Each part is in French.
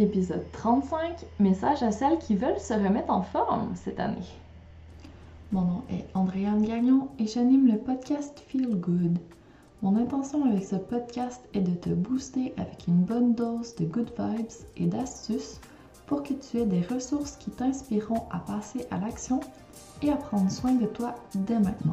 Épisode 35, message à celles qui veulent se remettre en forme cette année. Mon nom est Andréane Gagnon et j'anime le podcast Feel Good. Mon intention avec ce podcast est de te booster avec une bonne dose de good vibes et d'astuces pour que tu aies des ressources qui t'inspireront à passer à l'action et à prendre soin de toi dès maintenant.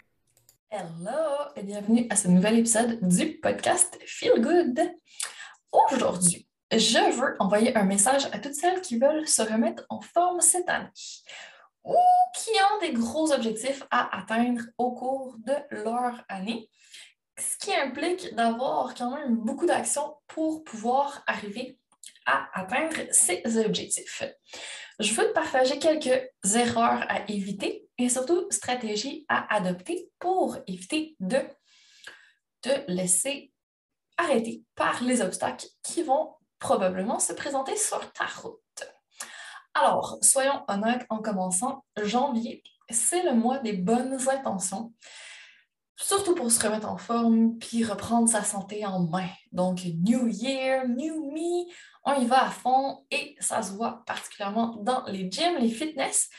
Hello et bienvenue à ce nouvel épisode du podcast Feel Good. Aujourd'hui, je veux envoyer un message à toutes celles qui veulent se remettre en forme cette année ou qui ont des gros objectifs à atteindre au cours de leur année, ce qui implique d'avoir quand même beaucoup d'actions pour pouvoir arriver à atteindre ces objectifs. Je veux te partager quelques erreurs à éviter et surtout stratégies à adopter pour éviter de te laisser arrêter par les obstacles qui vont probablement se présenter sur ta route. Alors, soyons honnêtes en commençant, janvier, c'est le mois des bonnes intentions, surtout pour se remettre en forme puis reprendre sa santé en main. Donc, New Year, New Me, on y va à fond et ça se voit particulièrement dans les gyms, les fitness,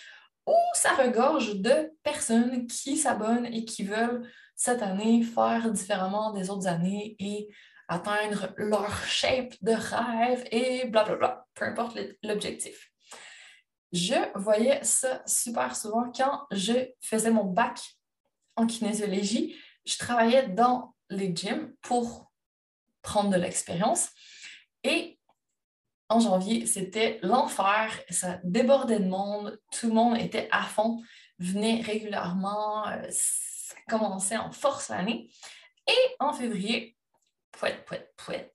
où ça regorge de personnes qui s'abonnent et qui veulent cette année faire différemment des autres années et atteindre leur shape de rêve et blablabla, peu importe l'objectif. Je voyais ça super souvent quand je faisais mon bac en kinésiologie. Je travaillais dans les gyms pour prendre de l'expérience et en janvier, c'était l'enfer, ça débordait de monde, tout le monde était à fond, venait régulièrement, euh, ça commençait en force l'année. Et en février, pouet, pouet, pouet,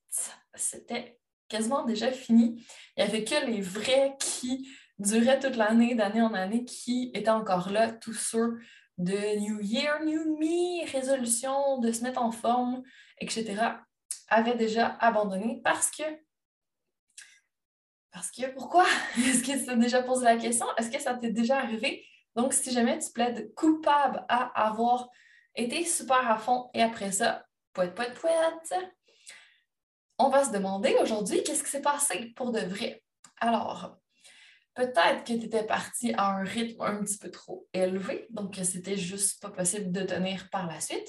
c'était quasiment déjà fini. Il n'y avait que les vrais qui duraient toute l'année, d'année en année, qui étaient encore là, tous ceux de New Year, New Me, résolution, de se mettre en forme, etc., avaient déjà abandonné parce que parce que pourquoi? Est-ce que tu t'es déjà posé la question? Est-ce que ça t'est déjà arrivé? Donc, si jamais tu plaides coupable à avoir été super à fond et après ça, poète, poète, poète, on va se demander aujourd'hui qu'est-ce qui s'est passé pour de vrai? Alors, peut-être que tu étais parti à un rythme un petit peu trop élevé, donc c'était juste pas possible de tenir par la suite.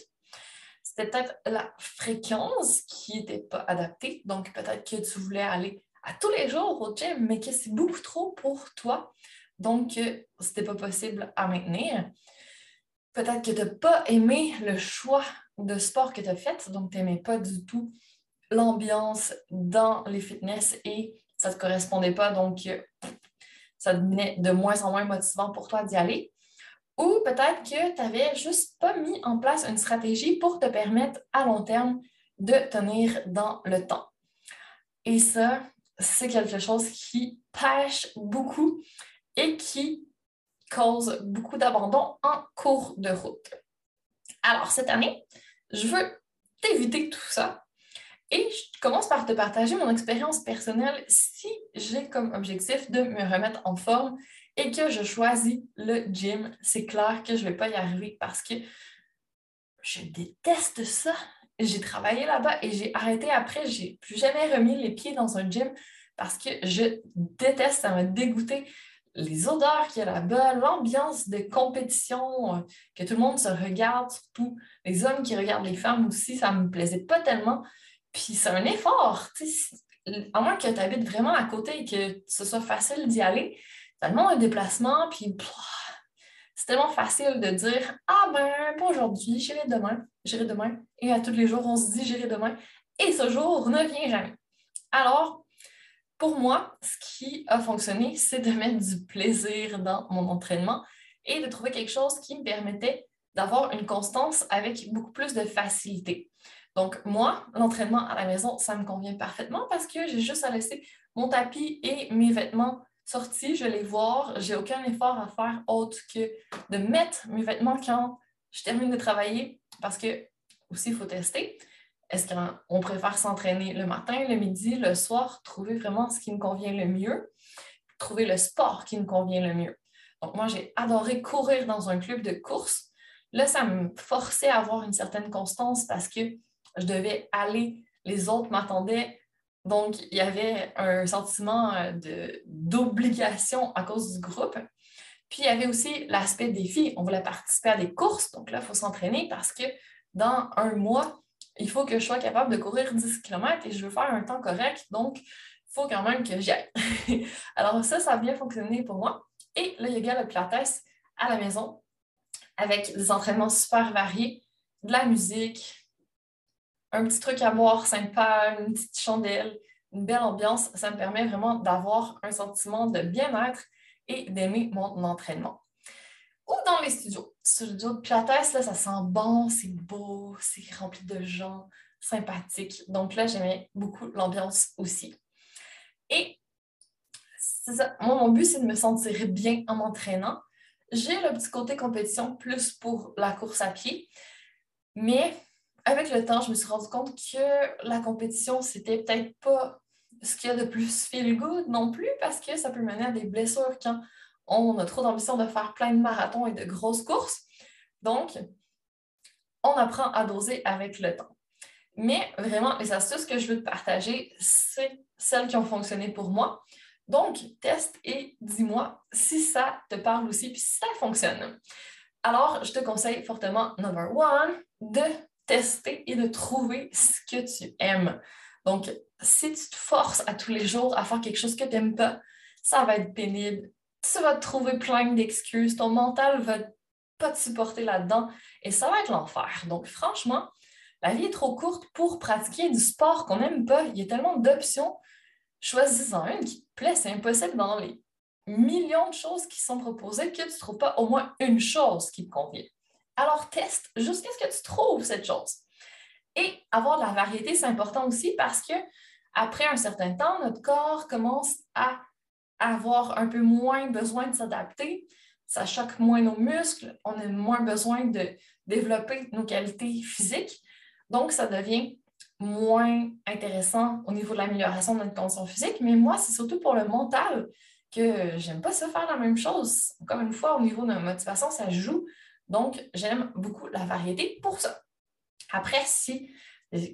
C'était peut-être la fréquence qui n'était pas adaptée, donc peut-être que tu voulais aller à tous les jours au gym, mais que c'est beaucoup trop pour toi. Donc, euh, c'était pas possible à maintenir. Peut-être que tu n'as pas aimé le choix de sport que tu as fait, donc tu n'aimais pas du tout l'ambiance dans les fitness et ça ne te correspondait pas, donc euh, ça devenait de moins en moins motivant pour toi d'y aller. Ou peut-être que tu n'avais juste pas mis en place une stratégie pour te permettre à long terme de tenir dans le temps. Et ça, c'est quelque chose qui pêche beaucoup et qui cause beaucoup d'abandon en cours de route. Alors, cette année, je veux t'éviter tout ça et je commence par te partager mon expérience personnelle si j'ai comme objectif de me remettre en forme et que je choisis le gym. C'est clair que je ne vais pas y arriver parce que je déteste ça. J'ai travaillé là-bas et j'ai arrêté après. J'ai plus jamais remis les pieds dans un gym parce que je déteste, ça m'a dégoûté les odeurs qu'il y a là-bas, l'ambiance de compétition, euh, que tout le monde se regarde, surtout les hommes qui regardent les femmes aussi, ça ne me plaisait pas tellement. Puis c'est un effort. À moins que tu habites vraiment à côté et que ce soit facile d'y aller, demande un déplacement, puis c'est tellement facile de dire Ah ben, pas aujourd'hui, j'irai demain, j'irai demain. Et à tous les jours, on se dit j'irai demain. Et ce jour ne vient jamais. Alors, pour moi, ce qui a fonctionné, c'est de mettre du plaisir dans mon entraînement et de trouver quelque chose qui me permettait d'avoir une constance avec beaucoup plus de facilité. Donc, moi, l'entraînement à la maison, ça me convient parfaitement parce que j'ai juste à laisser mon tapis et mes vêtements sortis, je les voir. J'ai aucun effort à faire autre que de mettre mes vêtements quand je termine de travailler parce que aussi, il faut tester. Est-ce qu'on préfère s'entraîner le matin, le midi, le soir, trouver vraiment ce qui me convient le mieux, trouver le sport qui me convient le mieux. Donc, moi, j'ai adoré courir dans un club de course. Là, ça me forçait à avoir une certaine constance parce que je devais aller, les autres m'attendaient. Donc, il y avait un sentiment euh, d'obligation à cause du groupe. Puis, il y avait aussi l'aspect défi. On voulait participer à des courses. Donc là, il faut s'entraîner parce que dans un mois, il faut que je sois capable de courir 10 km et je veux faire un temps correct, donc il faut quand même que j'y aille. Alors ça, ça a bien fonctionné pour moi. Et le yoga, le pilates à la maison, avec des entraînements super variés, de la musique, un petit truc à boire sympa, une petite chandelle, une belle ambiance, ça me permet vraiment d'avoir un sentiment de bien-être et d'aimer mon entraînement ou dans les studios. Studio de Pilates, là, ça sent bon, c'est beau, c'est rempli de gens sympathiques. Donc là, j'aimais beaucoup l'ambiance aussi. Et. Moi, mon but, c'est de me sentir bien en m'entraînant. J'ai le petit côté compétition plus pour la course à pied. Mais avec le temps, je me suis rendu compte que la compétition, c'était peut-être pas ce qu'il y a de plus feel good non plus parce que ça peut mener à des blessures quand on a trop d'ambition de faire plein de marathons et de grosses courses. Donc, on apprend à doser avec le temps. Mais vraiment, les astuces que je veux te partager, c'est celles qui ont fonctionné pour moi. Donc, teste et dis-moi si ça te parle aussi, puis si ça fonctionne. Alors, je te conseille fortement, number one, de tester et de trouver ce que tu aimes. Donc, si tu te forces à tous les jours à faire quelque chose que tu n'aimes pas, ça va être pénible, tu vas te trouver plein d'excuses, ton mental va pas te supporter là-dedans et ça va être l'enfer. Donc, franchement, la vie est trop courte pour pratiquer du sport qu'on n'aime pas. Il y a tellement d'options. Choisis-en une qui te plaît. C'est impossible dans les millions de choses qui sont proposées que tu ne trouves pas au moins une chose qui te convient. Alors, teste jusqu'à ce que tu trouves cette chose. Et avoir de la variété, c'est important aussi parce que après un certain temps, notre corps commence à avoir un peu moins besoin de s'adapter, ça choque moins nos muscles, on a moins besoin de développer nos qualités physiques. Donc, ça devient moins intéressant au niveau de l'amélioration de notre condition physique. Mais moi, c'est surtout pour le mental que j'aime pas ça faire la même chose. Comme une fois, au niveau de la motivation, ça joue. Donc, j'aime beaucoup la variété pour ça. Après, si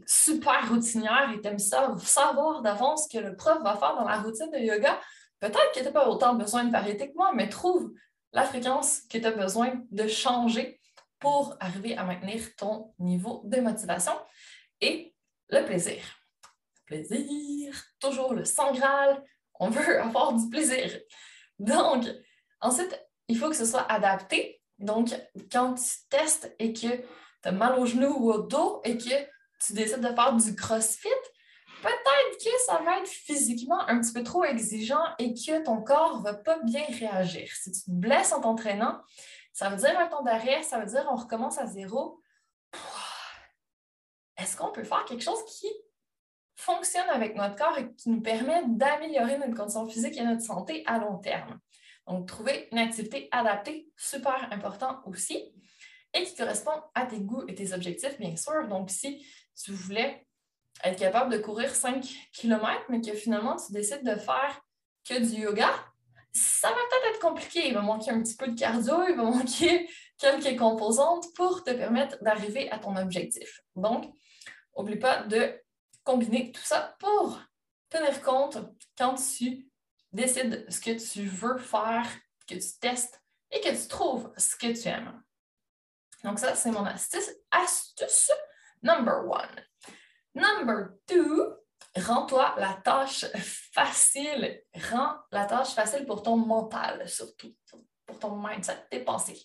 super routinière et t'aimes ça, savoir d'avance que le prof va faire dans la routine de yoga, Peut-être que tu n'as pas autant besoin de variété que moi, mais trouve la fréquence que tu as besoin de changer pour arriver à maintenir ton niveau de motivation et le plaisir. Plaisir, toujours le sang Graal, on veut avoir du plaisir. Donc, ensuite, il faut que ce soit adapté. Donc, quand tu testes et que tu as mal au genou ou au dos et que tu décides de faire du crossfit, peut-être que ça va être physiquement un petit peu trop exigeant et que ton corps ne va pas bien réagir. Si tu te blesses en t'entraînant, ça veut dire un temps d'arrêt, ça veut dire on recommence à zéro. est-ce qu'on peut faire quelque chose qui fonctionne avec notre corps et qui nous permet d'améliorer notre condition physique et notre santé à long terme? Donc, trouver une activité adaptée, super important aussi, et qui correspond à tes goûts et tes objectifs, bien sûr. Donc, si tu voulais être capable de courir 5 km, mais que finalement tu décides de faire que du yoga, ça va peut-être être compliqué. Il va manquer un petit peu de cardio, il va manquer quelques composantes pour te permettre d'arriver à ton objectif. Donc, n'oublie pas de combiner tout ça pour tenir compte quand tu décides ce que tu veux faire, que tu testes et que tu trouves ce que tu aimes. Donc, ça, c'est mon astuce, astuce number one. Number two, rends-toi la tâche facile. Rends la tâche facile pour ton mental, surtout, pour ton mindset, tes pensées.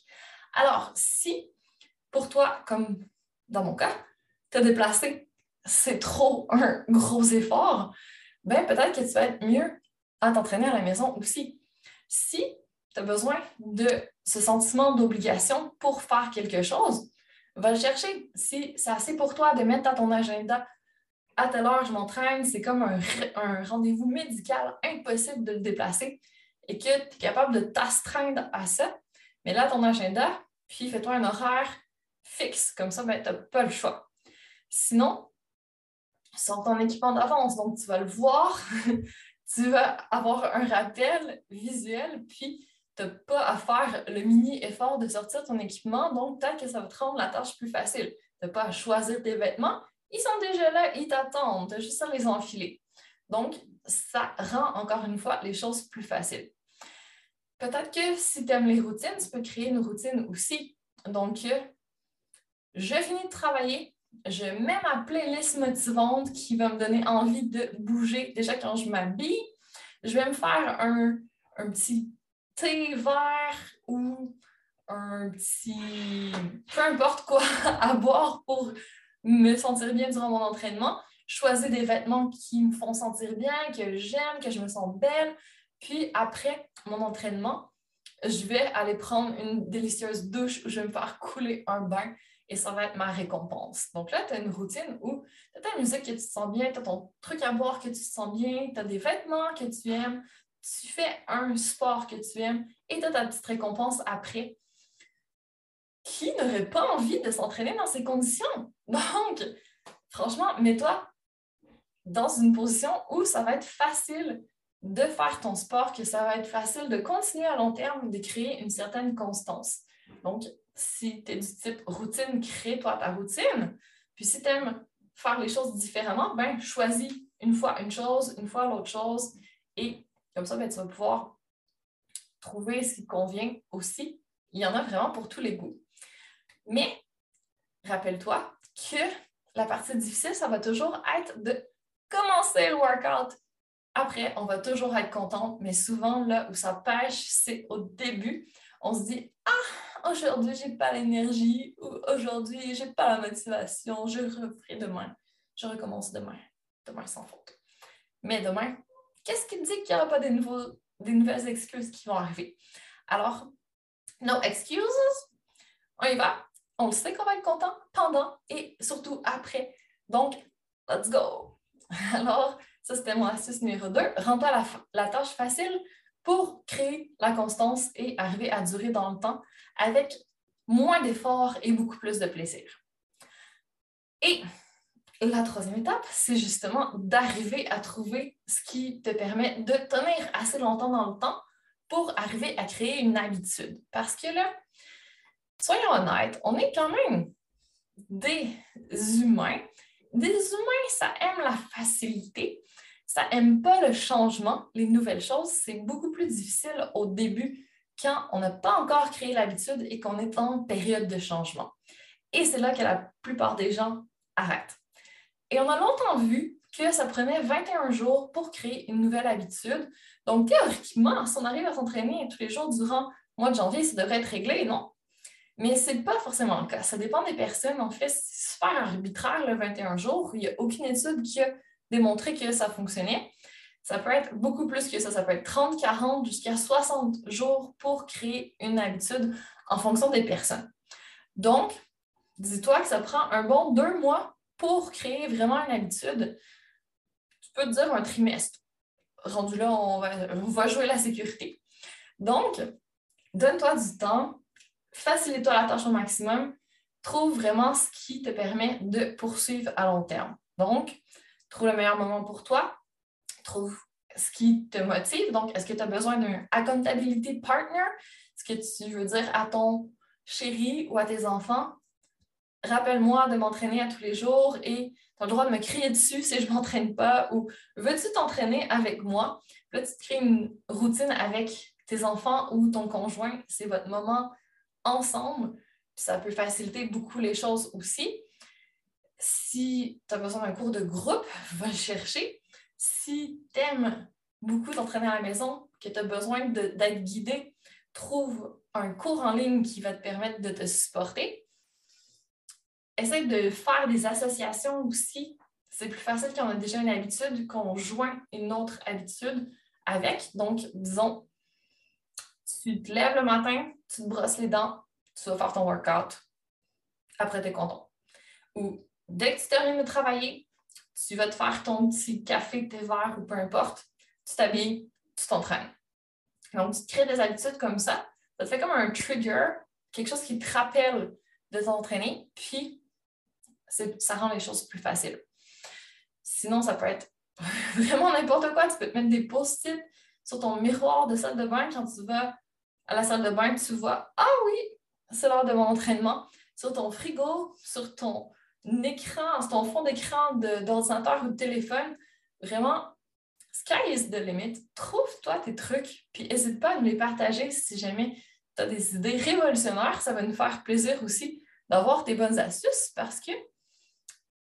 Alors, si pour toi, comme dans mon cas, te déplacer, c'est trop un gros effort, ben peut-être que tu vas être mieux à t'entraîner à la maison aussi. Si tu as besoin de ce sentiment d'obligation pour faire quelque chose, va le chercher. Si c'est assez pour toi de mettre dans ton agenda à telle heure, je m'entraîne, c'est comme un, rendez-vous médical impossible de le déplacer et que tu es capable de t'astreindre à ça, mais là, ton agenda, puis fais-toi un horaire fixe. Comme ça, ben, tu n'as pas le choix. Sinon, sors ton équipement d'avance, donc tu vas le voir, tu vas avoir un rappel visuel, puis tu n'as pas à faire le mini effort de sortir ton équipement, donc peut-être que ça va te rendre la tâche plus facile. Tu n'as pas à choisir tes vêtements, ils sont déjà là, ils t'attendent, tu as juste à les enfiler. Donc, ça rend encore une fois les choses plus faciles. Peut-être que si tu aimes les routines, tu peux créer une routine aussi. Donc, je finis de travailler, je mets ma playlist motivante qui va me donner envie de bouger. Déjà, quand je m'habille, je vais me faire un, un petit thé vert ou un petit peu importe quoi à boire pour me sentir bien durant mon entraînement, choisir des vêtements qui me font sentir bien, que j'aime, que je me sens belle. Puis après mon entraînement, je vais aller prendre une délicieuse douche où je vais me faire couler un bain et ça va être ma récompense. Donc là, tu as une routine où tu as ta musique que tu te sens bien, tu as ton truc à boire que tu te sens bien, tu as des vêtements que tu aimes, tu fais un sport que tu aimes et tu as ta petite récompense après qui n'aurait pas envie de s'entraîner dans ces conditions? Donc, franchement, mets-toi dans une position où ça va être facile de faire ton sport, que ça va être facile de continuer à long terme, de créer une certaine constance. Donc, si tu es du type routine, crée-toi ta routine. Puis si tu aimes faire les choses différemment, ben choisis une fois une chose, une fois l'autre chose. Et comme ça, ben, tu vas pouvoir trouver ce qui convient aussi. Il y en a vraiment pour tous les goûts. Mais rappelle-toi que la partie difficile, ça va toujours être de commencer le workout. Après, on va toujours être content, mais souvent, là où ça pêche, c'est au début. On se dit Ah, aujourd'hui, j'ai pas l'énergie, ou aujourd'hui, j'ai pas la motivation, je referai demain. Je recommence demain. Demain sans faute. Mais demain, qu'est-ce qui dit qu'il n'y aura pas des, nouveaux, des nouvelles excuses qui vont arriver? Alors, no excuses, on y va on le sait qu'on va être content pendant et surtout après. Donc, let's go! Alors, ça, c'était mon astuce numéro 2. Rends-toi la, la, tâche facile pour créer la constance et arriver à durer dans le temps avec moins d'efforts et beaucoup plus de plaisir. Et la troisième étape, c'est justement d'arriver à trouver ce qui te permet de tenir assez longtemps dans le temps pour arriver à créer une habitude. Parce que là, soyons honnêtes, on est quand même des humains. Des humains, ça aime la facilité, ça aime pas le changement, les nouvelles choses. C'est beaucoup plus difficile au début quand on n'a pas encore créé l'habitude et qu'on est en période de changement. Et c'est là que la plupart des gens arrêtent. Et on a longtemps vu que ça prenait 21 jours pour créer une nouvelle habitude. Donc, théoriquement, si on arrive à s'entraîner tous les jours durant le mois de janvier, ça devrait être réglé, non? Mais ce n'est pas forcément le cas. Ça dépend des personnes. En fait, c'est super arbitraire le 21 jours. Il n'y a aucune étude qui a démontré que ça fonctionnait. Ça peut être beaucoup plus que ça. Ça peut être 30, 40, jusqu'à 60 jours pour créer une habitude en fonction des personnes. Donc, dis-toi que ça prend un bon deux mois pour créer vraiment une habitude, tu peux te dire un trimestre. Rendu là, on va, jouer la sécurité. Donc, donne-toi du temps, facilite-toi la tâche au maximum, trouve vraiment ce qui te permet de poursuivre à long terme. Donc, trouve le meilleur moment pour toi, trouve ce qui te motive? Donc, est-ce que tu as besoin d'un accountability partner? Ce que tu veux dire à ton chéri ou à tes enfants? Rappelle-moi de m'entraîner à tous les jours et tu as le droit de me crier dessus si je ne m'entraîne pas ou veux-tu t'entraîner avec moi? Là, tu te crées une routine avec tes enfants ou ton conjoint. C'est votre moment ensemble. ça peut faciliter beaucoup les choses aussi. Si tu as besoin d'un cours de groupe, va le chercher. Si tu aimes beaucoup t'entraîner à la maison, que tu as besoin d'être guidé, trouve un cours en ligne qui va te permettre de te supporter. Essaye de faire des associations aussi. C'est plus facile quand on a déjà une habitude qu'on joint une autre habitude avec. Donc, disons, tu te lèves le matin, tu te brosses les dents, tu vas faire ton workout. Après, tu es content. Ou dès que tu termines de travailler, tu vas te faire ton petit café, tes verres ou peu importe. Tu t'habilles, tu t'entraînes. Donc, tu crées des habitudes comme ça. Ça te fait comme un trigger, quelque chose qui te rappelle de t'entraîner, puis ça rend les choses plus faciles. Sinon, ça peut être vraiment n'importe quoi. Tu peux te mettre des post-it sur ton miroir de salle de bain quand tu vas à la salle de bain, tu vois Ah oui, c'est l'heure de mon entraînement. Sur ton frigo, sur ton écran, ton fond d'écran d'ordinateur ou de téléphone, vraiment, sky is the limit. Trouve-toi tes trucs, puis n'hésite pas à nous les partager si jamais tu as des idées révolutionnaires. Ça va nous faire plaisir aussi d'avoir tes bonnes astuces parce que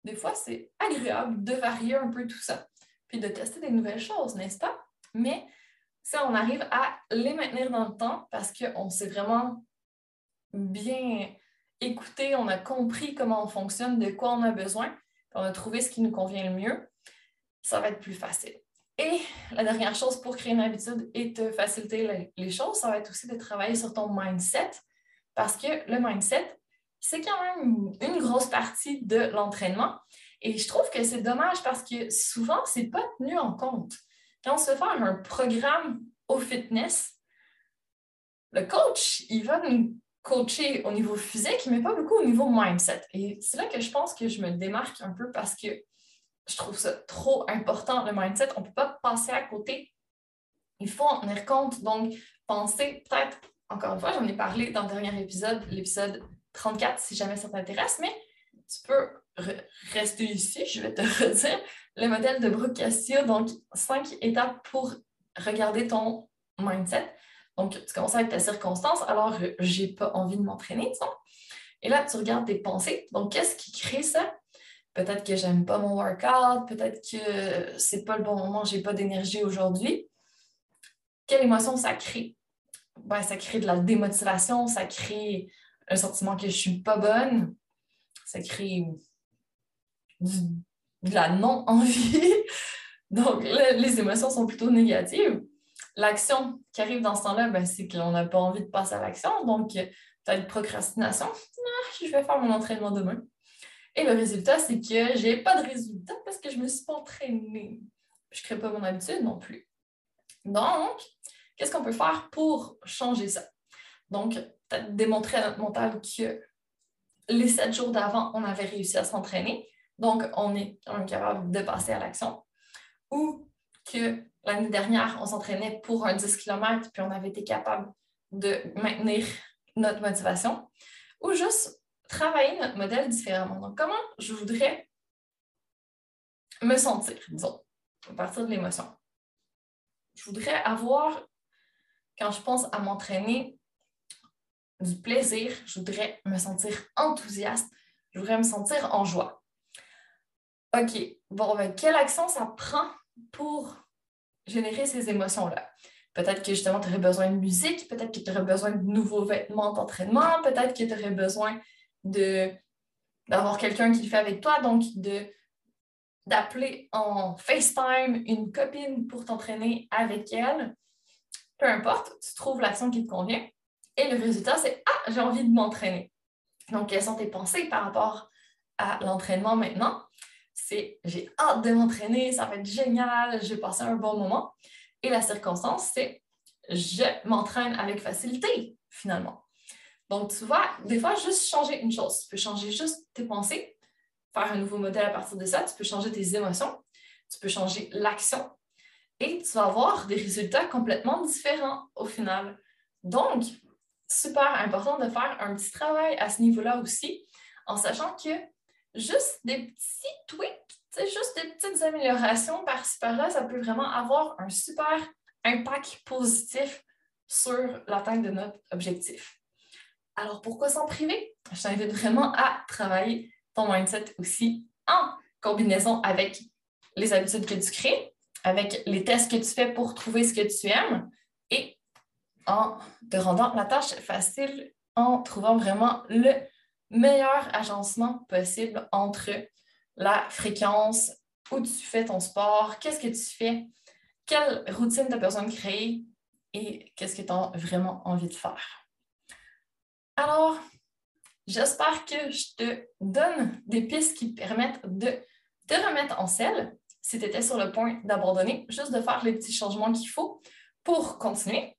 des fois, c'est agréable de varier un peu tout ça, puis de tester des nouvelles choses, n'est-ce pas? Mais si on arrive à les maintenir dans le temps parce qu'on s'est vraiment bien écouté, on a compris comment on fonctionne, de quoi on a besoin, on a trouvé ce qui nous convient le mieux, ça va être plus facile. Et la dernière chose pour créer une habitude et te faciliter les choses, ça va être aussi de travailler sur ton mindset parce que le mindset, c'est quand même une grosse partie de l'entraînement. Et je trouve que c'est dommage parce que souvent, ce n'est pas tenu en compte. Quand on se fait un programme au fitness, le coach, il va nous coacher au niveau physique, mais pas beaucoup au niveau mindset. Et c'est là que je pense que je me démarque un peu parce que je trouve ça trop important, le mindset. On ne peut pas passer à côté. Il faut en tenir compte. Donc, penser peut-être, encore une fois, j'en ai parlé dans le dernier épisode, l'épisode 34, si jamais ça t'intéresse, mais tu peux rester ici, je vais te redire le modèle de Brooke Castillo. Donc, cinq étapes pour regarder ton mindset. Donc, tu commences avec ta circonstance. Alors, j'ai pas envie de m'entraîner, disons. Et là, tu regardes tes pensées. Donc, qu'est-ce qui crée ça? Peut-être que j'aime pas mon workout, peut-être que c'est pas le bon moment, j'ai pas d'énergie aujourd'hui. Quelle émotion ça crée? Ben, ça crée de la démotivation, ça crée un sentiment que je suis pas bonne, ça crée de la non-envie. Donc, les émotions sont plutôt négatives. L'action qui arrive dans ce temps-là, ben, c'est qu'on n'a pas envie de passer à l'action. Donc, as une procrastination. Ah, je vais faire mon entraînement demain. Et le résultat, c'est que je n'ai pas de résultat parce que je ne me suis pas entraînée. Je ne crée pas mon habitude non plus. Donc, qu'est-ce qu'on peut faire pour changer ça? Donc, peut-être démontrer à notre mental que les sept jours d'avant, on avait réussi à s'entraîner. Donc, on est capable de passer à l'action. Ou que l'année dernière, on s'entraînait pour un 10 km puis on avait été capable de maintenir notre motivation. Ou juste travailler notre modèle différemment. Donc, comment je voudrais me sentir, disons, à partir de l'émotion? Je voudrais avoir, quand je pense à m'entraîner, du plaisir, je voudrais me sentir enthousiaste, je voudrais me sentir en joie. OK, bon, ben, quelle action ça prend pour générer ces émotions-là? Peut-être que justement, tu aurais besoin de musique, peut-être que tu aurais besoin de nouveaux vêtements d'entraînement, peut-être que tu aurais besoin d'avoir quelqu'un qui le fait avec toi, donc d'appeler en FaceTime une copine pour t'entraîner avec elle. Peu importe, tu trouves l'action qui te convient. Et le résultat, c'est Ah, j'ai envie de m'entraîner. Donc, quelles sont tes pensées par rapport à l'entraînement maintenant? C'est j'ai hâte de m'entraîner, ça va être génial, je vais passer un bon moment. Et la circonstance, c'est je m'entraîne avec facilité, finalement. Donc, tu vois, des fois, juste changer une chose. Tu peux changer juste tes pensées, faire un nouveau modèle à partir de ça. Tu peux changer tes émotions, tu peux changer l'action et tu vas avoir des résultats complètement différents au final. Donc, super important de faire un petit travail à ce niveau-là aussi, en sachant que juste des petits tweaks, juste des petites améliorations par-ci par-là, ça peut vraiment avoir un super impact positif sur l'atteinte de notre objectif. Alors, pourquoi s'en priver? Je t'invite vraiment à travailler ton mindset aussi en combinaison avec les habitudes que tu crées, avec les tests que tu fais pour trouver ce que tu aimes et en te rendant la tâche facile, en trouvant vraiment le meilleur agencement possible entre la fréquence, où tu fais ton sport, qu'est-ce que tu fais, quelle routine tu as besoin de créer et qu'est-ce que tu as vraiment envie de faire. Alors, j'espère que je te donne des pistes qui permettent de te remettre en selle si tu étais sur le point d'abandonner, juste de faire les petits changements qu'il faut pour continuer.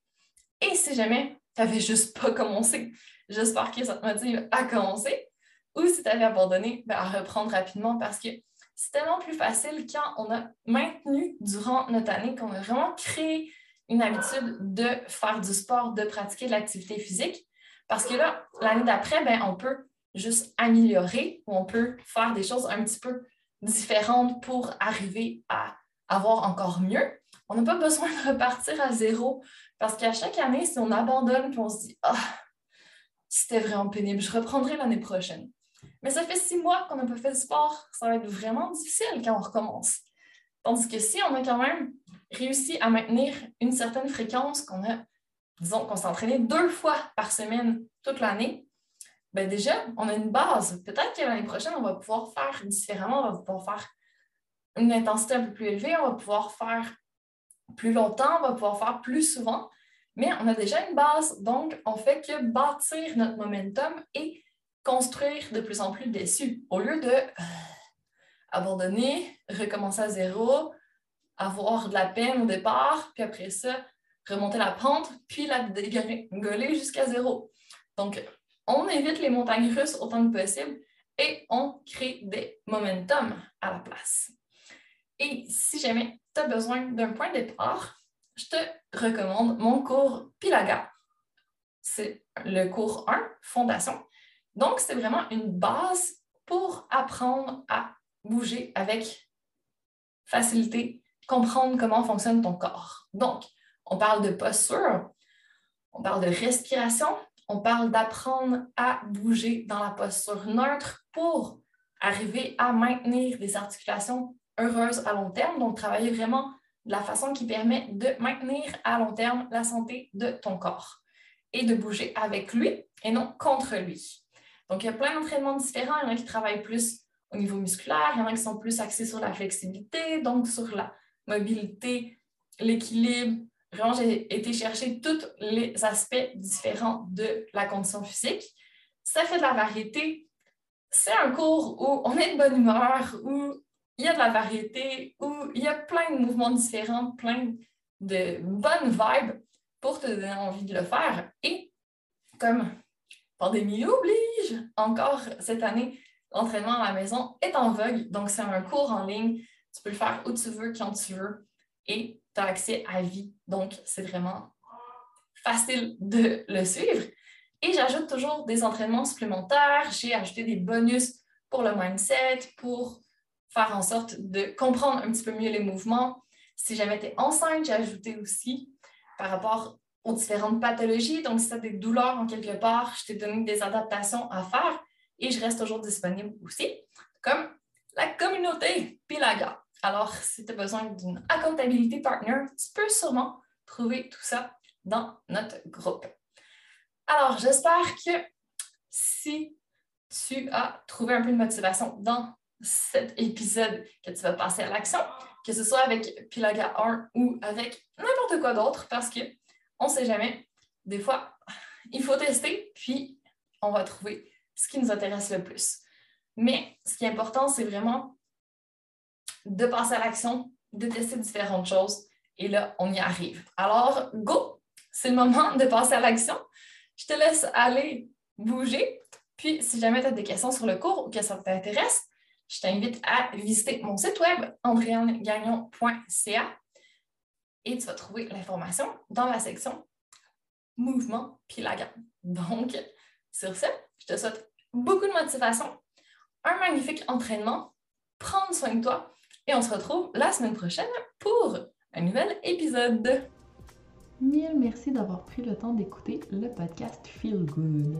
Et si jamais tu n'avais juste pas commencé, j'espère que ça te motive à commencer. Ou si tu avais abandonné, ben, à reprendre rapidement parce que c'est tellement plus facile quand on a maintenu durant notre année, qu'on a vraiment créé une habitude de faire du sport, de pratiquer de l'activité physique. Parce que là, l'année d'après, ben, on peut juste améliorer ou on peut faire des choses un petit peu différentes pour arriver à avoir encore mieux. On n'a pas besoin de repartir à zéro parce qu'à chaque année, si on abandonne et on se dit Ah, c'était vraiment pénible, je reprendrai l'année prochaine. Mais ça fait six mois qu'on n'a pas fait de sport, ça va être vraiment difficile quand on recommence. Tandis que si on a quand même réussi à maintenir une certaine fréquence qu'on a disons qu'on s'est entraîné deux fois par semaine toute l'année, ben déjà, on a une base. Peut-être que l'année prochaine, on va pouvoir faire différemment, on va pouvoir faire une intensité un peu plus élevée, on va pouvoir faire plus longtemps, on va pouvoir faire plus souvent, mais on a déjà une base, donc on fait que bâtir notre momentum et construire de plus en plus dessus, au lieu de euh, abandonner, recommencer à zéro, avoir de la peine au départ, puis après ça, remonter la pente, puis la dégoler jusqu'à zéro. Donc, on évite les montagnes russes autant que possible et on crée des momentum à la place. Et si jamais tu as besoin d'un point de départ, je te recommande mon cours Pilaga. C'est le cours 1, Fondation. Donc, c'est vraiment une base pour apprendre à bouger avec facilité, comprendre comment fonctionne ton corps. Donc, on parle de posture, on parle de respiration, on parle d'apprendre à bouger dans la posture neutre pour arriver à maintenir des articulations heureuses à long terme. Donc, travailler vraiment de la façon qui permet de maintenir à long terme la santé de ton corps et de bouger avec lui et non contre lui. Donc, il y a plein d'entraînements différents. Il y en a qui travaillent plus au niveau musculaire, il y en a qui sont plus axés sur la flexibilité, donc sur la mobilité, l'équilibre, Vraiment, j'ai été chercher tous les aspects différents de la condition physique. Ça fait de la variété. C'est un cours où on est de bonne humeur, où il y a de la variété, où il y a plein de mouvements différents, plein de bonnes vibes pour te donner envie de le faire. Et comme pandémie oblige, encore cette année, l'entraînement à la maison est en vogue. Donc, c'est un cours en ligne. Tu peux le faire où tu veux, quand tu veux. Et accès à vie. Donc, c'est vraiment facile de le suivre. Et j'ajoute toujours des entraînements supplémentaires. J'ai ajouté des bonus pour le mindset, pour faire en sorte de comprendre un petit peu mieux les mouvements. Si jamais tu es enceinte, j'ai ajouté aussi par rapport aux différentes pathologies. Donc, si tu as des douleurs en quelque part, je t'ai donné des adaptations à faire et je reste toujours disponible aussi, comme la communauté Pilaga. Alors, si tu as besoin d'une accountability partner, tu peux sûrement trouver tout ça dans notre groupe. Alors, j'espère que si tu as trouvé un peu de motivation dans cet épisode, que tu vas passer à l'action, que ce soit avec Pilaga 1 ou avec n'importe quoi d'autre, parce que on ne sait jamais. Des fois, il faut tester, puis on va trouver ce qui nous intéresse le plus. Mais ce qui est important, c'est vraiment de passer à l'action, de tester différentes choses. Et là, on y arrive. Alors, go! C'est le moment de passer à l'action. Je te laisse aller bouger. Puis, si jamais tu as des questions sur le cours ou que ça t'intéresse, je t'invite à visiter mon site web andréannegagnon.ca et tu vas trouver l'information dans la section mouvement puis la gamme. Donc, sur ce, je te souhaite beaucoup de motivation, un magnifique entraînement, prendre soin de toi et on se retrouve la semaine prochaine pour un nouvel épisode. Mille merci d'avoir pris le temps d'écouter le podcast Feel Good.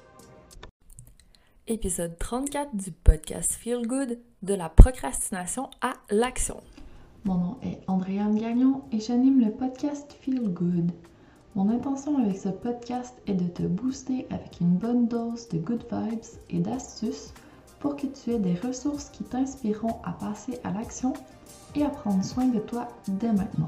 Épisode 34 du podcast Feel Good de la procrastination à l'action. Mon nom est Andréane Gagnon et j'anime le podcast Feel Good. Mon intention avec ce podcast est de te booster avec une bonne dose de good vibes et d'astuces pour que tu aies des ressources qui t'inspireront à passer à l'action et à prendre soin de toi dès maintenant.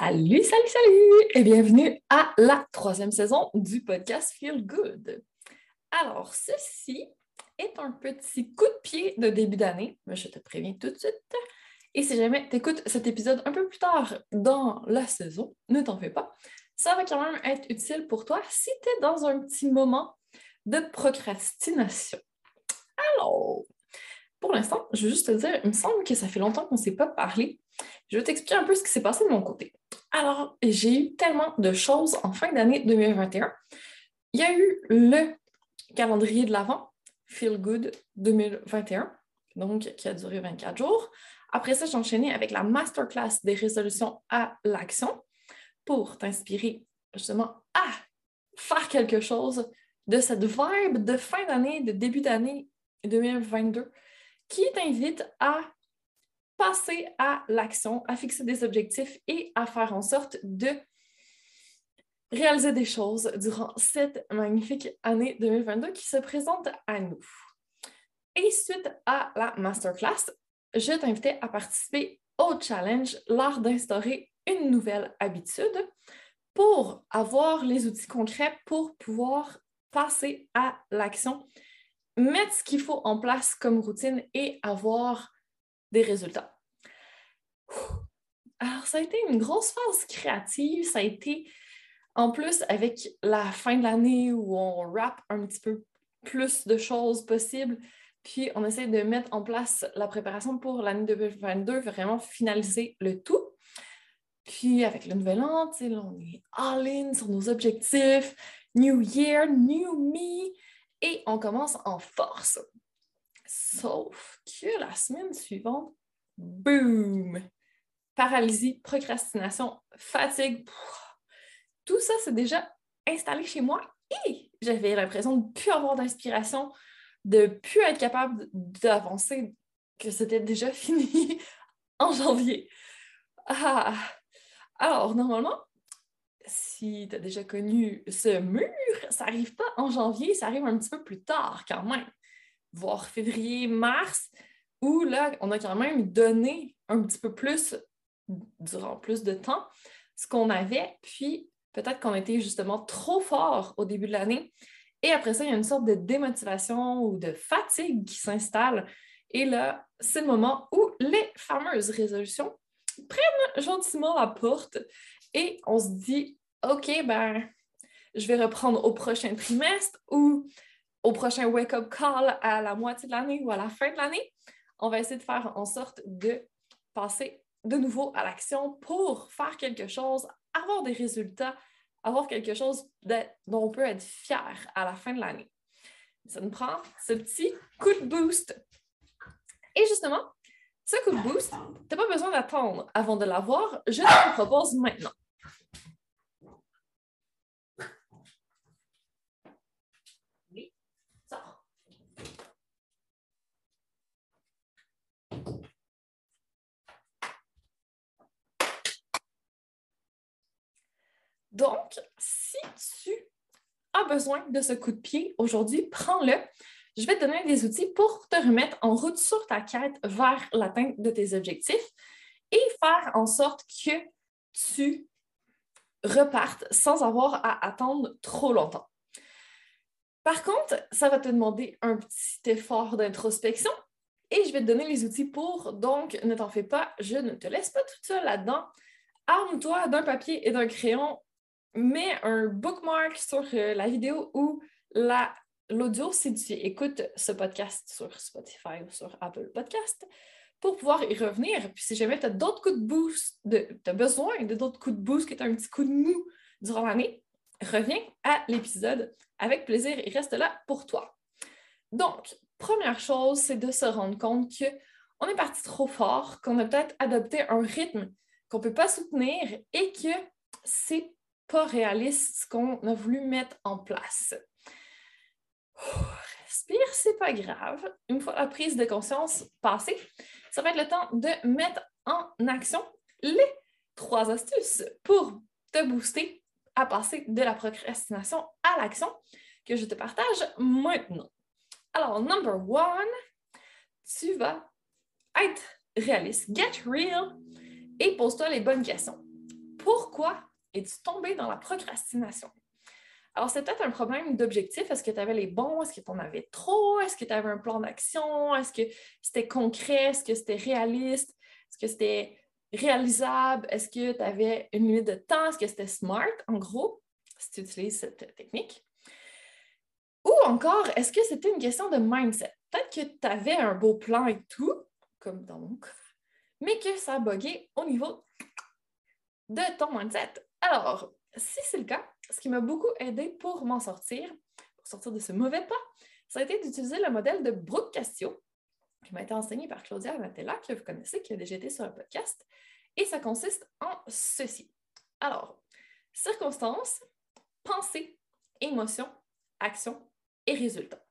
Salut, salut, salut et bienvenue à la troisième saison du podcast Feel Good. Alors, ceci est un petit coup de pied de début d'année, mais je te préviens tout de suite. Et si jamais tu écoutes cet épisode un peu plus tard dans la saison, ne t'en fais pas, ça va quand même être utile pour toi si tu es dans un petit moment de procrastination. Alors, pour l'instant, je veux juste te dire, il me semble que ça fait longtemps qu'on ne s'est pas parlé. Je vais t'expliquer un peu ce qui s'est passé de mon côté. Alors, j'ai eu tellement de choses en fin d'année 2021. Il y a eu le calendrier de l'Avent, Feel Good 2021, donc qui a duré 24 jours. Après ça, j'ai enchaîné avec la masterclass des résolutions à l'action pour t'inspirer justement à faire quelque chose de cette vibe de fin d'année, de début d'année 2022 qui t'invite à passer à l'action, à fixer des objectifs et à faire en sorte de réaliser des choses durant cette magnifique année 2022 qui se présente à nous. Et suite à la masterclass, je t'invitais à participer au challenge lors d'instaurer une nouvelle habitude pour avoir les outils concrets pour pouvoir passer à l'action, mettre ce qu'il faut en place comme routine et avoir des résultats. Alors, ça a été une grosse phase créative, ça a été en plus, avec la fin de l'année où on wrap un petit peu plus de choses possibles, Puis on essaie de mettre en place la préparation pour l'année 2022, vraiment finaliser le tout. Puis avec le nouvel an, on est all-in sur nos objectifs. New Year, New Me. Et on commence en force. Sauf que la semaine suivante, boum! Paralysie, procrastination, fatigue. Tout ça, c'est déjà installé chez moi et j'avais l'impression de ne plus avoir d'inspiration, de ne plus être capable d'avancer, que c'était déjà fini en janvier. Ah. Alors, normalement, si tu as déjà connu ce mur, ça n'arrive pas en janvier, ça arrive un petit peu plus tard quand même, voire février, mars, où là, on a quand même donné un petit peu plus, durant plus de temps, ce qu'on avait, puis peut-être qu'on était justement trop fort au début de l'année. Et après ça, il y a une sorte de démotivation ou de fatigue qui s'installe. Et là, c'est le moment où les fameuses résolutions prennent gentiment la porte et on se dit, OK, ben, je vais reprendre au prochain trimestre ou au prochain wake-up call à la moitié de l'année ou à la fin de l'année. On va essayer de faire en sorte de passer de nouveau à l'action pour faire quelque chose, avoir des résultats, avoir quelque chose dont on peut être fier à la fin de l'année. Ça nous prend ce petit coup de boost. Et justement, ce coup de boost, tu n'as pas besoin d'attendre avant de l'avoir, je te le propose maintenant. Donc, si tu as besoin de ce coup de pied aujourd'hui, prends-le. Je vais te donner des outils pour te remettre en route sur ta quête vers l'atteinte de tes objectifs et faire en sorte que tu repartes sans avoir à attendre trop longtemps. Par contre, ça va te demander un petit effort d'introspection et je vais te donner les outils pour. Donc, ne t'en fais pas, je ne te laisse pas toute seule là-dedans. Arme-toi d'un papier et d'un crayon mets un bookmark sur euh, la vidéo ou l'audio si tu écoutes ce podcast sur Spotify ou sur Apple Podcast pour pouvoir y revenir. Puis si jamais tu as d'autres coups de boost, tu as besoin de d'autres coups de boost, que tu as un petit coup de mou durant l'année, reviens à l'épisode avec plaisir et reste là pour toi. Donc, première chose, c'est de se rendre compte qu'on est parti trop fort, qu'on a peut-être adopté un rythme qu'on ne peut pas soutenir et que c'est pas réaliste ce qu'on a voulu mettre en place. respire, c'est pas grave. Une fois la prise de conscience passée, ça va être le temps de mettre en action les trois astuces pour te booster à passer de la procrastination à l'action que je te partage maintenant. Alors, number one, tu vas être réaliste, get real et pose-toi les bonnes questions. Pourquoi es-tu tombé dans la procrastination? Alors, c'est peut-être un problème d'objectif. Est-ce que tu avais les bons? Est-ce que tu en avais trop? Est-ce que tu avais un plan d'action? Est-ce que c'était concret? Est-ce que c'était réaliste? Est-ce que c'était réalisable? Est-ce que tu avais une limite de temps? Est-ce que c'était smart, en gros, si tu utilises cette technique? Ou encore, est-ce que c'était une question de mindset? Peut-être que tu avais un beau plan et tout, comme dans mon cas, mais que ça a bugué au niveau de ton mindset. Alors, si c'est le cas, ce qui m'a beaucoup aidé pour m'en sortir, pour sortir de ce mauvais pas, ça a été d'utiliser le modèle de Brooke Castio, qui m'a été enseigné par Claudia Matella, que vous connaissez, qui a déjà été sur un podcast. Et ça consiste en ceci. Alors, circonstances, pensée, émotion, action et résultat.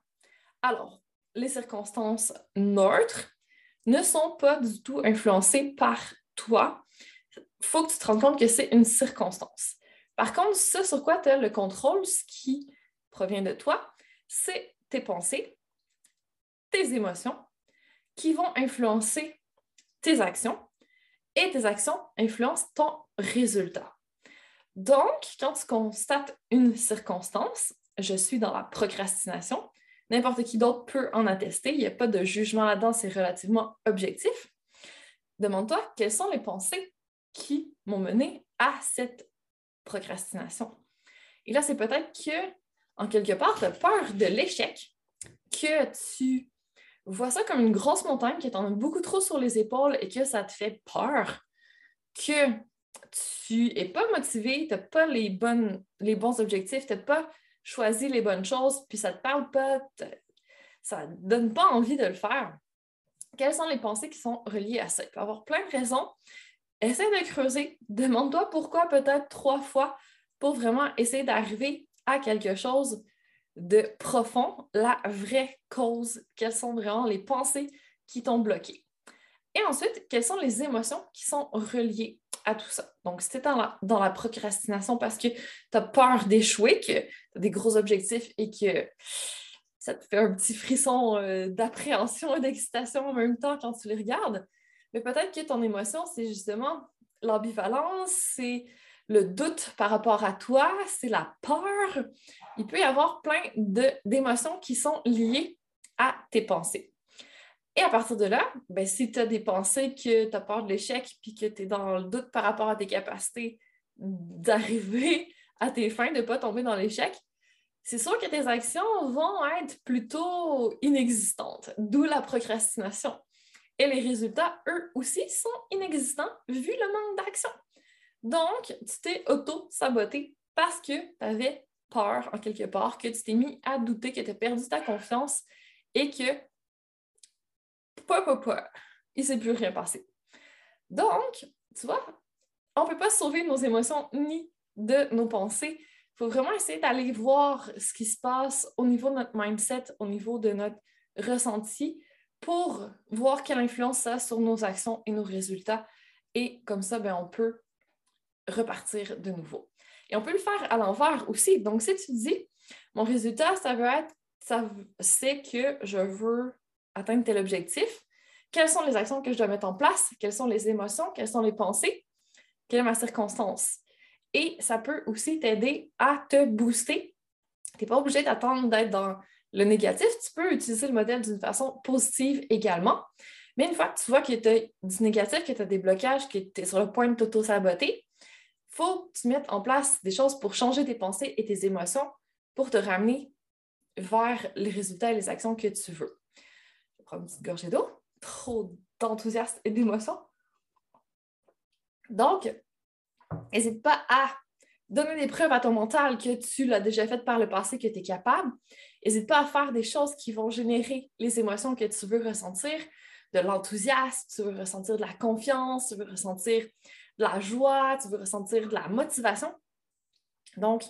Alors, les circonstances neutres ne sont pas du tout influencées par toi, faut que tu te rendes compte que c'est une circonstance. Par contre, ce sur quoi tu as le contrôle, ce qui provient de toi, c'est tes pensées, tes émotions qui vont influencer tes actions et tes actions influencent ton résultat. Donc, quand tu constates une circonstance, je suis dans la procrastination, n'importe qui d'autre peut en attester, il n'y a pas de jugement là-dedans, c'est relativement objectif. Demande-toi quelles sont les pensées qui m'ont mené à cette procrastination. Et là, c'est peut-être que, en quelque part, tu as peur de l'échec, que tu vois ça comme une grosse montagne qui t'en a beaucoup trop sur les épaules et que ça te fait peur, que tu n'es pas motivé, tu n'as pas les, bonnes, les bons objectifs, tu n'as pas choisi les bonnes choses, puis ça ne te parle pas, ça ne donne pas envie de le faire. Quelles sont les pensées qui sont reliées à ça? Il peut y avoir plein de raisons. Essaie de creuser. Demande-toi pourquoi peut-être trois fois pour vraiment essayer d'arriver à quelque chose de profond, la vraie cause, quelles sont vraiment les pensées qui t'ont bloqué. Et ensuite, quelles sont les émotions qui sont reliées à tout ça? Donc, si tu es dans la, procrastination parce que tu as peur d'échouer, que tu as des gros objectifs et que ça te fait un petit frisson euh, d'appréhension et d'excitation en même temps quand tu les regardes, mais peut-être que ton émotion, c'est justement l'ambivalence, c'est le doute par rapport à toi, c'est la peur. Il peut y avoir plein d'émotions qui sont liées à tes pensées. Et à partir de là, ben, si tu as des pensées que tu as peur de l'échec puis que tu es dans le doute par rapport à tes capacités d'arriver à tes fins, de ne pas tomber dans l'échec, c'est sûr que tes actions vont être plutôt inexistantes, d'où la procrastination. Et les résultats, eux aussi, sont inexistants vu le manque d'action. Donc, tu t'es auto-saboté parce que tu avais peur en quelque part, que tu t'es mis à douter, que tu as perdu ta confiance et que, pas, pas, pas, il ne s'est plus rien passé. Donc, tu vois, on ne peut pas sauver nos émotions ni de nos pensées. Il faut vraiment essayer d'aller voir ce qui se passe au niveau de notre mindset, au niveau de notre ressenti, pour voir quelle influence ça a sur nos actions et nos résultats. Et comme ça, ben, on peut repartir de nouveau. Et on peut le faire à l'envers aussi. Donc, si tu dis, mon résultat, ça veut être, ça, c'est que je veux atteindre tel objectif, quelles sont les actions que je dois mettre en place, quelles sont les émotions, quelles sont les pensées, quelle est ma circonstance? Et ça peut aussi t'aider à te booster. Tu n'es pas obligé d'attendre d'être dans le négatif, tu peux utiliser le modèle d'une façon positive également. Mais une fois que tu vois que tu as du négatif, que tu as des blocages, que tu es sur le point de t'auto-saboter, faut que tu mettes en place des choses pour changer tes pensées et tes émotions pour te ramener vers les résultats et les actions que tu veux. Je prendre une petite gorgée d'eau. Trop d'enthousiasme et d'émotion. Donc, n'hésite pas à donner des preuves à ton mental que tu l'as déjà fait par le passé, que tu es capable. N'hésite pas à faire des choses qui vont générer les émotions que tu veux ressentir, de l'enthousiasme, tu veux ressentir de la confiance, tu veux ressentir de la joie, tu veux ressentir de la motivation. Donc,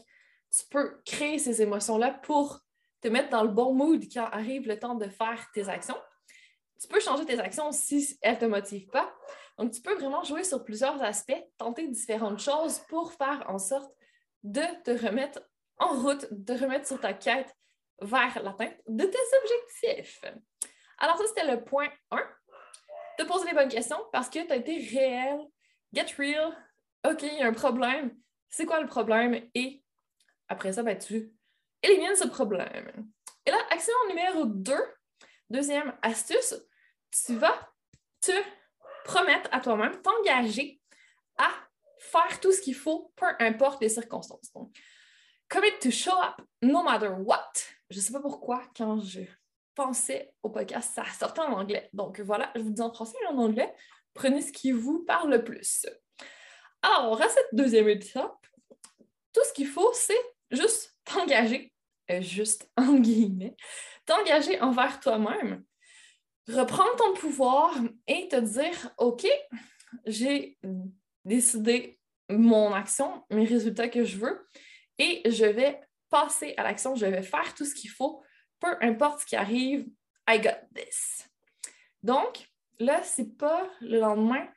tu peux créer ces émotions-là pour te mettre dans le bon mood quand arrive le temps de faire tes actions. Tu peux changer tes actions si elles ne te motivent pas. Donc, tu peux vraiment jouer sur plusieurs aspects, tenter différentes choses pour faire en sorte de te remettre en route, de te remettre sur ta quête vers l'atteinte de tes objectifs. Alors, ça, c'était le point 1. Te poser les bonnes questions parce que tu as été réel get real, OK, il y a un problème, c'est quoi le problème? Et après ça, ben, tu élimines ce problème. Et là, action numéro 2, deuxième astuce, tu vas te promettre à toi-même, t'engager à faire tout ce qu'il faut, peu importe les circonstances. Donc, commit to show up no matter what. Je ne sais pas pourquoi, quand je pensais au podcast, ça sortait en anglais. Donc voilà, je vous dis en français et en anglais prenez ce qui vous parle le plus. Alors, à cette deuxième étape, tout ce qu'il faut, c'est juste t'engager, euh, juste en guillemets, t'engager envers toi-même, reprendre ton pouvoir et te dire, OK, j'ai décidé mon action, mes résultats que je veux, et je vais passer à l'action, je vais faire tout ce qu'il faut, peu importe ce qui arrive, I got this. Donc, là, c'est pas le lendemain.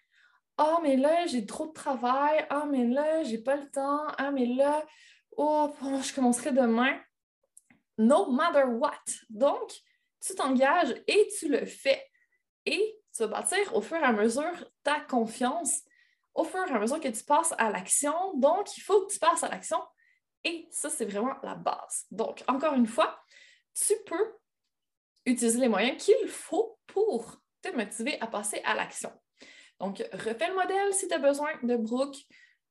Ah, mais là, j'ai trop de travail. Ah, mais là, j'ai pas le temps. Ah, mais là, oh, je commencerai demain. No matter what. Donc, tu t'engages et tu le fais. Et tu vas bâtir au fur et à mesure ta confiance, au fur et à mesure que tu passes à l'action. Donc, il faut que tu passes à l'action. Et ça, c'est vraiment la base. Donc, encore une fois, tu peux utiliser les moyens qu'il faut pour te motiver à passer à l'action. Donc, refais le modèle si tu as besoin de Brooke.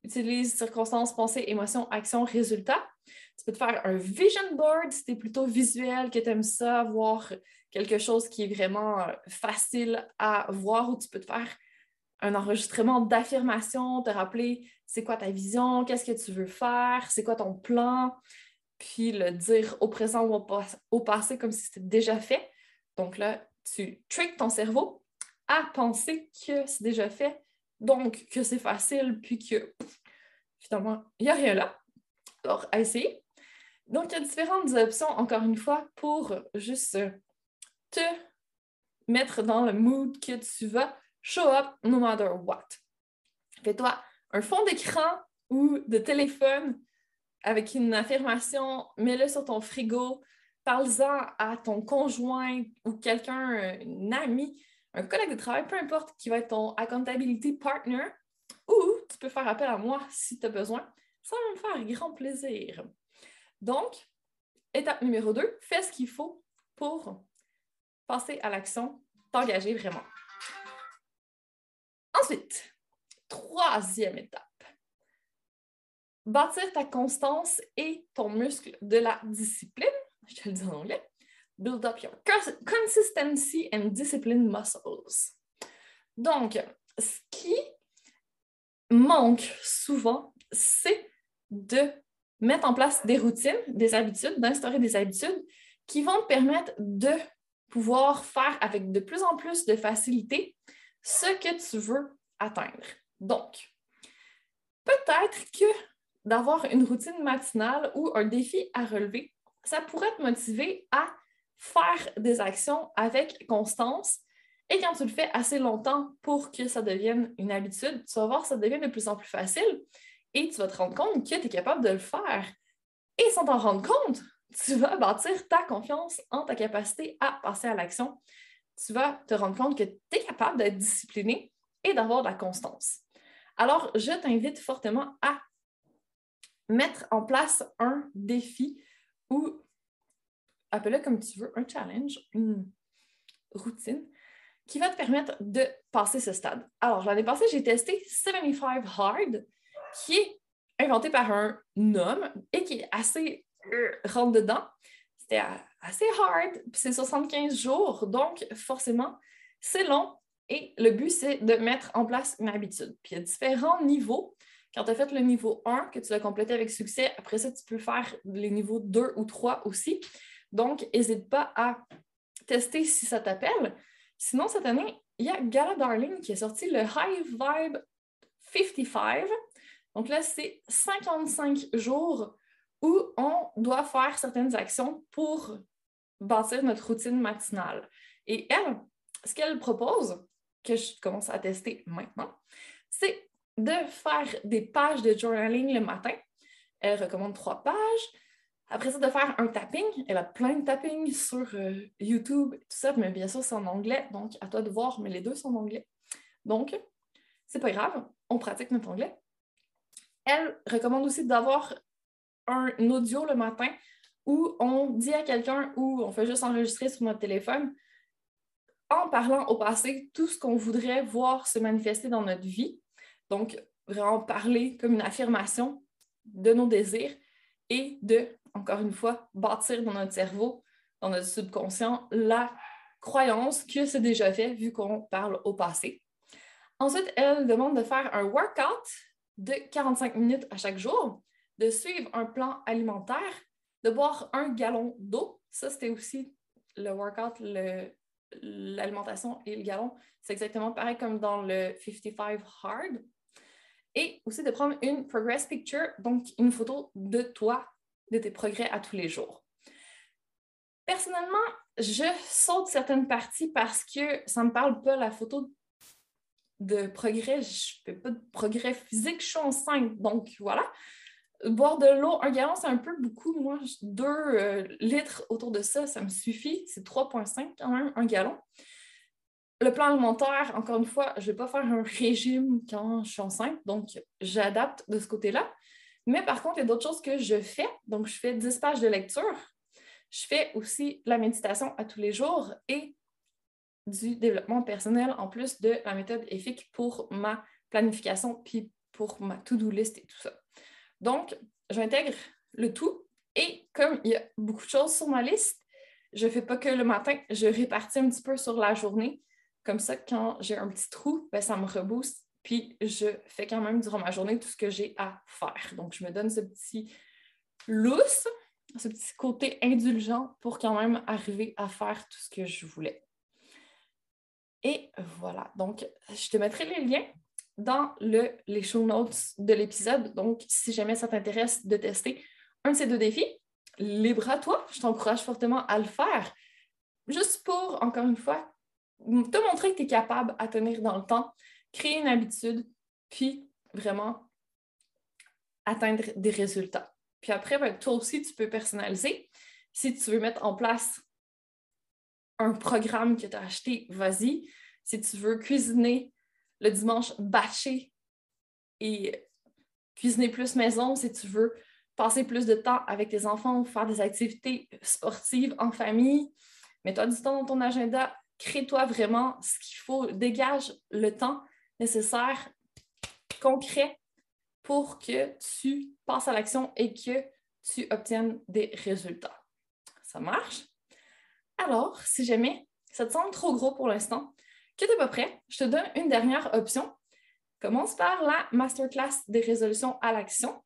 Utilise circonstances, pensées, émotions, actions, résultats. Tu peux te faire un vision board si tu es plutôt visuel, que tu aimes ça, voir quelque chose qui est vraiment euh, facile à voir où tu peux te faire un enregistrement d'affirmation, te rappeler c'est quoi ta vision, qu'est-ce que tu veux faire, c'est quoi ton plan, puis le dire au présent ou au, passé comme si c'était déjà fait. Donc là, tu tricks ton cerveau à penser que c'est déjà fait, donc que c'est facile, puis que finalement, il n'y a rien là. Alors, à essayer. Donc, il y a différentes options, encore une fois, pour juste te mettre dans le mood que tu vas show up no matter what. Fais-toi un fond d'écran ou de téléphone avec une affirmation, mets-le sur ton frigo, parle-en à ton conjoint ou quelqu'un, un ami, un collègue de travail, peu importe, qui va être ton accountability partner, ou tu peux faire appel à moi si tu as besoin. Ça va me faire grand plaisir. Donc, étape numéro 2, fais ce qu'il faut pour passer à l'action, t'engager vraiment. Ensuite, troisième étape, bâtir ta constance et ton muscle de la discipline. Je te le dis en anglais. Build up your consistency and discipline muscles. Donc, ce qui manque souvent, c'est de mettre en place des routines, des habitudes, d'instaurer des habitudes qui vont te permettre de pouvoir faire avec de plus en plus de facilité ce que tu veux atteindre. Donc, peut-être que d'avoir une routine matinale ou un défi à relever, ça pourrait te motiver à faire des actions avec constance. Et quand tu le fais assez longtemps pour que ça devienne une habitude, tu vas voir que ça devient de plus en plus facile et tu vas te rendre compte que tu es capable de le faire. Et sans t'en rendre compte, tu vas bâtir ta confiance en ta capacité à passer à l'action. Tu vas te rendre compte que tu es capable d'être discipliné et d'avoir de la constance. Alors, je t'invite fortement à mettre en place un défi ou appelle-le comme tu veux, un challenge, une routine qui va te permettre de passer ce stade. Alors, l'année passée, j'ai testé 75 Hard, qui est inventé par un homme et qui est assez euh, rentre dedans. C'était assez hard, puis c'est 75 jours, donc forcément, c'est long. Et le but, c'est de mettre en place une habitude. Puis il y a différents niveaux. Quand tu as fait le niveau 1, que tu l'as complété avec succès, après ça, tu peux faire les niveaux 2 ou 3 aussi. Donc, n'hésite pas à tester si ça t'appelle. Sinon, cette année, il y a Gala Darling qui a sorti le High Vibe 55. Donc là, c'est 55 jours où on doit faire certaines actions pour bâtir notre routine matinale. Et elle, ce qu'elle propose, que je commence à tester maintenant, c'est de faire des pages de journaling le matin. Elle recommande trois pages. Après ça, de faire un tapping. Elle a plein de tapping sur euh, YouTube, tout ça, mais bien sûr, c'est en anglais, donc à toi de voir, mais les deux sont en anglais. Donc, c'est pas grave, on pratique notre anglais. Elle recommande aussi d'avoir un audio le matin où on dit à quelqu'un ou on fait juste enregistrer sur notre téléphone en parlant au passé tout ce qu'on voudrait voir se manifester dans notre vie. Donc, vraiment parler comme une affirmation de nos désirs et de, encore une fois, bâtir dans notre cerveau, dans notre subconscient, la croyance que c'est déjà fait vu qu'on parle au passé. Ensuite, elle demande de faire un workout de 45 minutes à chaque jour de suivre un plan alimentaire, de boire un gallon d'eau. Ça, c'était aussi le workout, l'alimentation et le gallon. C'est exactement pareil comme dans le 55 Hard. Et aussi de prendre une progress picture, donc une photo de toi, de tes progrès à tous les jours. Personnellement, je saute certaines parties parce que ça ne me parle pas la photo de progrès. Je ne fais pas de progrès physique, je suis enceinte. Donc voilà, boire de l'eau, un gallon, c'est un peu beaucoup. Moi, deux euh, litres autour de ça, ça me suffit. C'est 3,5 quand même, un gallon. Le plan alimentaire, encore une fois, je ne vais pas faire un régime quand je suis enceinte, donc j'adapte de ce côté-là. Mais par contre, il y a d'autres choses que je fais. Donc, je fais 10 pages de lecture. Je fais aussi la méditation à tous les jours et du développement personnel en plus de la méthode EFIC pour ma planification puis pour ma to-do list et tout ça. Donc, j'intègre le tout et comme il y a beaucoup de choses sur ma liste, je ne fais pas que le matin, je répartis un petit peu sur la journée. Comme ça, quand j'ai un petit trou, ben, ça me rebooste. Puis je fais quand même durant ma journée tout ce que j'ai à faire. Donc, je me donne ce petit lousse, ce petit côté indulgent pour quand même arriver à faire tout ce que je voulais. Et voilà. Donc, je te mettrai les liens dans le, les show notes de l'épisode. Donc, si jamais ça t'intéresse de tester un de ces deux défis, libre à toi. Je t'encourage fortement à le faire. Juste pour, encore une fois, te montrer que tu es capable à tenir dans le temps, créer une habitude, puis vraiment atteindre des résultats. Puis après, ben, toi aussi, tu peux personnaliser. Si tu veux mettre en place un programme que tu as acheté, vas-y. Si tu veux cuisiner le dimanche, batcher et cuisiner plus maison, si tu veux passer plus de temps avec tes enfants, faire des activités sportives en famille, mets-toi du temps dans ton agenda, crée-toi vraiment ce qu'il faut, dégage le temps nécessaire, concret, pour que tu passes à l'action et que tu obtiennes des résultats. Ça marche? Alors, si jamais ça te semble trop gros pour l'instant, que tu n'es pas prêt, je te donne une dernière option. Commence par la masterclass des résolutions à l'action.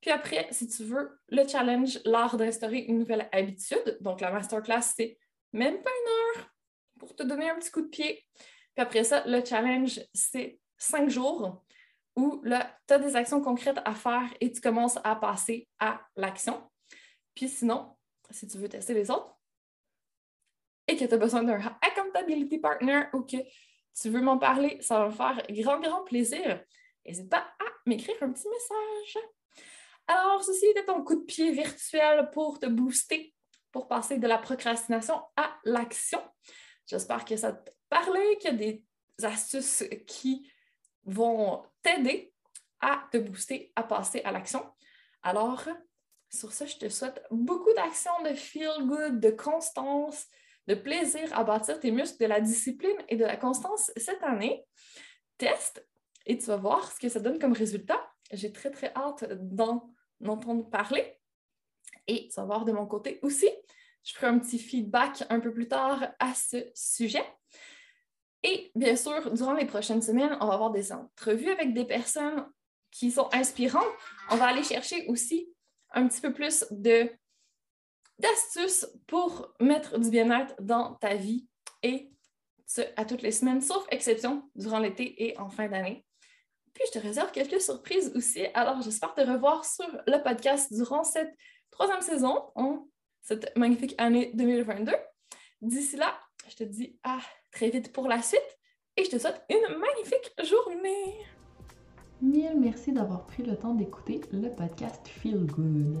Puis après, si tu veux, le challenge, l'art d'instaurer une nouvelle habitude. Donc, la masterclass, c'est même pas une heure pour te donner un petit coup de pied. Puis après ça, le challenge, c'est cinq jours où tu as des actions concrètes à faire et tu commences à passer à l'action. Puis sinon, si tu veux tester les autres et que tu as besoin d'un accountability partner ou que tu veux m'en parler, ça va me faire grand, grand plaisir. N'hésite pas à m'écrire un petit message. Alors, ceci était ton coup de pied virtuel pour te booster, pour passer de la procrastination à l'action. J'espère que ça te parlait, qu'il y a des astuces qui vont t'aider à te booster, à passer à l'action. Alors, sur ce, je te souhaite beaucoup d'action, de feel good, de constance, de plaisir à bâtir tes muscles, de la discipline et de la constance cette année. Teste et tu vas voir ce que ça donne comme résultat. J'ai très, très hâte d'en entendre parler. Et tu vas voir de mon côté aussi. Je ferai un petit feedback un peu plus tard à ce sujet. Et bien sûr, durant les prochaines semaines, on va avoir des entrevues avec des personnes qui sont inspirantes. On va aller chercher aussi un petit peu plus de d'astuces pour mettre du bien-être dans ta vie et ce, à toutes les semaines, sauf exception durant l'été et en fin d'année. Puis je te réserve quelques surprises aussi. Alors j'espère te revoir sur le podcast durant cette troisième saison, en cette magnifique année 2022. D'ici là, je te dis à très vite pour la suite et je te souhaite une magnifique journée. Mille merci d'avoir pris le temps d'écouter le podcast Feel Good.